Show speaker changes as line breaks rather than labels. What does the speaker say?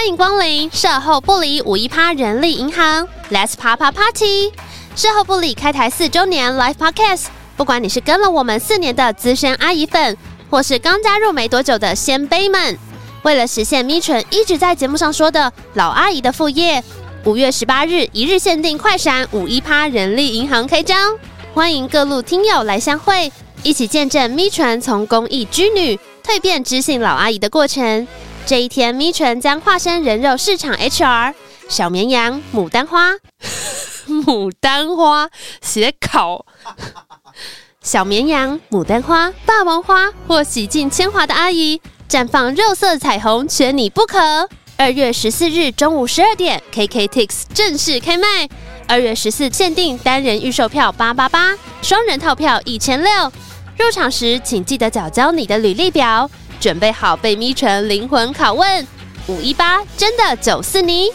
欢迎光临售后不理五一趴人力银行，Let's Papa Party！售后不理开台四周年 Live Podcast，不管你是跟了我们四年的资深阿姨粉，或是刚加入没多久的仙贝们，为了实现咪纯一直在节目上说的老阿姨的副业，五月十八日一日限定快闪五一趴人力银行开张，欢迎各路听友来相会，一起见证咪纯从公益居女蜕变知性老阿姨的过程。这一天，咪纯将化身人肉市场 HR，小绵羊、牡丹花、牡丹花写考，小绵羊、牡丹花、霸王花或洗尽铅华的阿姨，绽放肉色彩虹，缺你不可。二月十四日中午十二点，KKTIX 正式开卖。二月十四限定单人预售票八八八，双人套票一千六。入场时请记得缴交你的履历表。准备好被咪成灵魂拷问，五一八真的九四你。